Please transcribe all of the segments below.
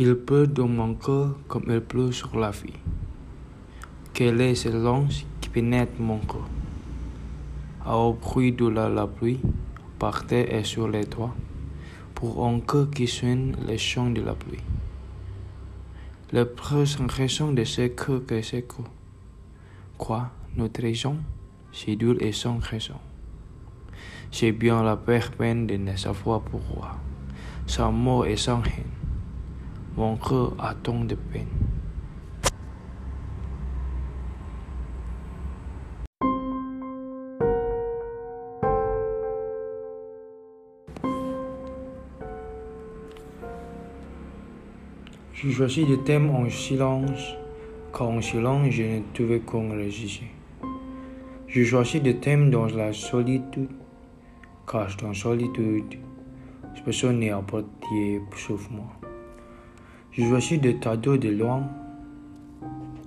Il pleut dans mon cœur comme il pleut sur la vie. Quel est ce silence qui pénètre mon cœur Au bruit de la, la pluie, par terre et sur les toits, pour un cœur qui sonne les chants de la pluie. Le sans raison de ce cœur que c'est que, quoi, notre raison, c'est dur et sans raison. C'est bien la peine de ne savoir pourquoi, sans mot et sans haine cœur a tant de peine. Je choisis des thèmes en silence, car en silence je ne trouvais qu'un résister. Je choisis des thèmes dans la solitude, car dans la solitude, personne n'est apporté sauf moi. Je choisis de t'adorer de loin,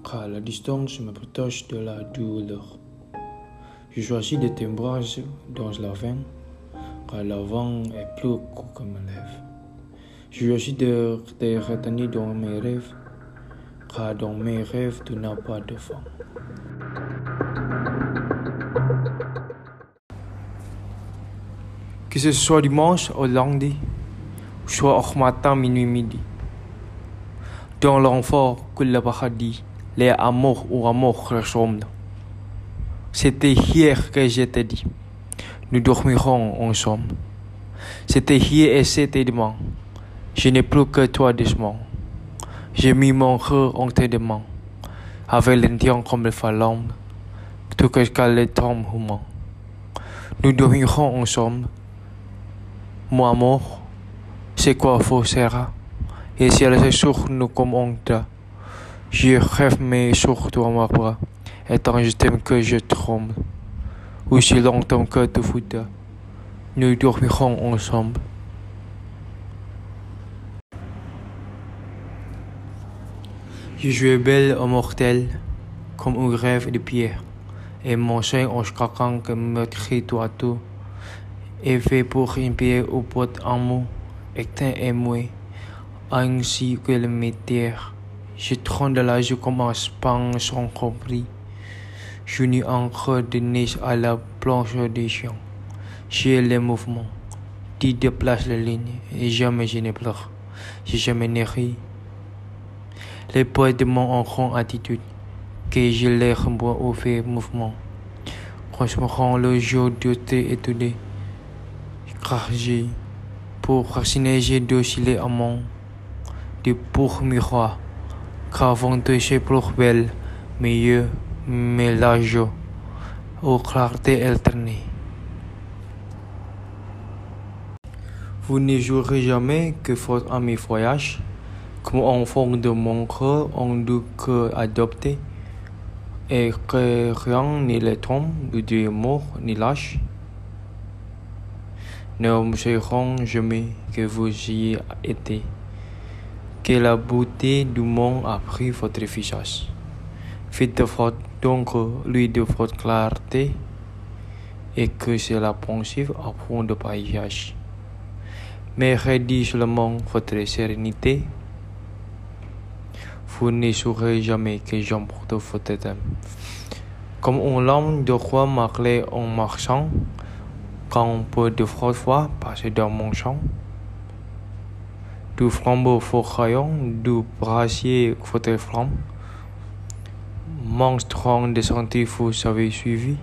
car la distance me protège de la douleur. Je choisis de t'embrasser dans la veine, car la vent est plus court que mes lèvres. Je choisis de te retenir dans mes rêves, car dans mes rêves tu n'as pas de femme. Que ce soit dimanche ou lundi, soit au matin, minuit, midi. Dans l'enfant que le paradis, les amours ou amours ressemblent. C'était hier que je t'ai dit, nous dormirons ensemble. C'était hier et c'était demain. Je n'ai plus que toi décemment. J'ai mis mon cœur en tes mains, avec l'intention comme le phalange, tout que le temps humain. Nous dormirons ensemble. Mon amour, c'est quoi faux sera? Et si elle se nous comme honte, je rêve mais sur toi ma bras, et tant je t'aime que je tremble. Aussi longtemps que tu foutes, nous dormirons ensemble. Je suis belle au mortel, comme un rêve de pierre, et mon sein en craquant que me crie toi tout, et fait pour une pierre au pot en mot, éteint et moué ainsi que le métier. Je trône de la je commence pas sans compris. Je n'ai encore de neige à la planche des chiens. J'ai les mouvements qui déplacent les lignes et jamais je ne pleure. J'ai jamais ne ri. Les poètes de mon enfant attitude que je les renvoie au fait mouvement. Quand le jour de t'étudier, car j'ai pour fasciner j'ai deux à mon de pour miroir, qu'avant de chez pour belle, mais l'âge, aux clartés alternées. Vous ne jouerez jamais que votre ami voyage, comme enfant de mon cœur, on doit que adopter, et que rien ni le tombe, du mort ni lâche. Ne me jamais que vous y été que la beauté du monde a pris votre visage. Faites de votre donc lui de votre clarté et que c'est la pensée à fond de paysage. Mais rédige seulement votre sérénité. Vous ne saurez jamais que j'emporte votre thème. Comme on lame de roi marqué en marchant, quand on peut de fois passer dans mon champ du flambeau rayon, du brassier fauteuil flamme. Monstre descendif vous avez suivi,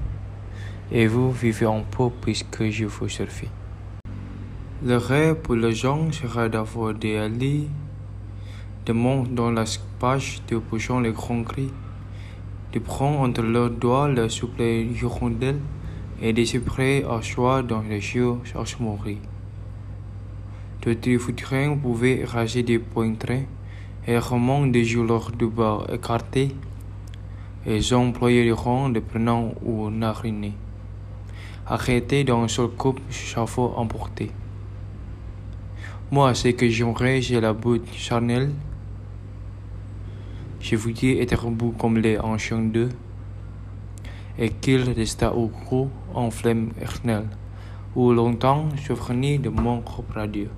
et vous vivez en peau puisque je vous survis. Le rêve pour les gens sera d'avoir des alliés, de monter dans la page de bouchons les grands cris, de prendre entre leurs doigts le souple hirondelle et de se prêter à choix dans les yeux sans mourir. Le trifoutrin pouvait rager des pointrins et remonter des joueurs de bas écartés et employés de rang de prenant ou nariné. Arrêtés dans un seul couple, chapeau emporté. Moi, ce que j'aimerais, c'est la boue charnelle. Je vous dis être beau comme les anciens d'eux, et qu'il resta au gros en flamme éternelle, où longtemps souvenir de mon propre adieu.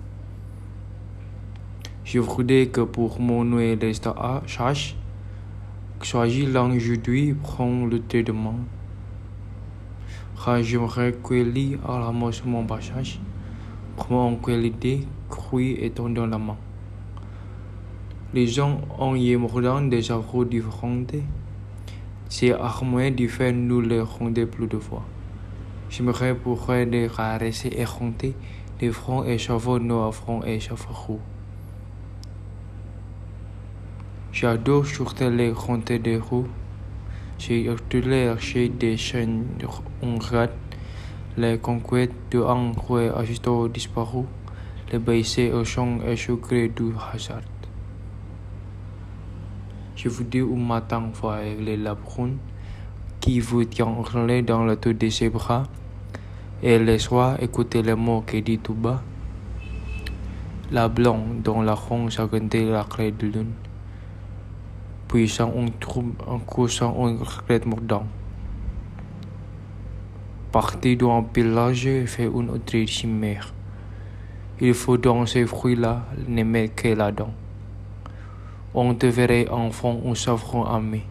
Je voudrais que pour mon nouvel stage, que soit aujourd'hui prend le thé demain. Quand j'aimerais que à la moche mon passage, comment que l'idée cruie et dans la main. Les gens ont émergé des afros différentes. Armé de faire nous les rendre plus de fois. J'aimerais pourrait les caresser et compter des fronts et chevaux nos fronts et chevaux J'adore surtout les compter des roues. J'ai les chez des chaînes en les conquêtes de Angoué à disparu, les baissés au champ et sucré du hasard. Je vous dis où matin avec les labrounes qui vous tient dans le tour de ses bras et les soirs écoutez les mots qui dit tout bas. La blonde dont la ronge a la clé de lune. Puis sans un trouble, un coup sans un regret mordant. Parti d'un pillage fait une autre chimère. Il faut dans ces fruits-là mettre que là-dedans. On te verrait enfant ou savant ami.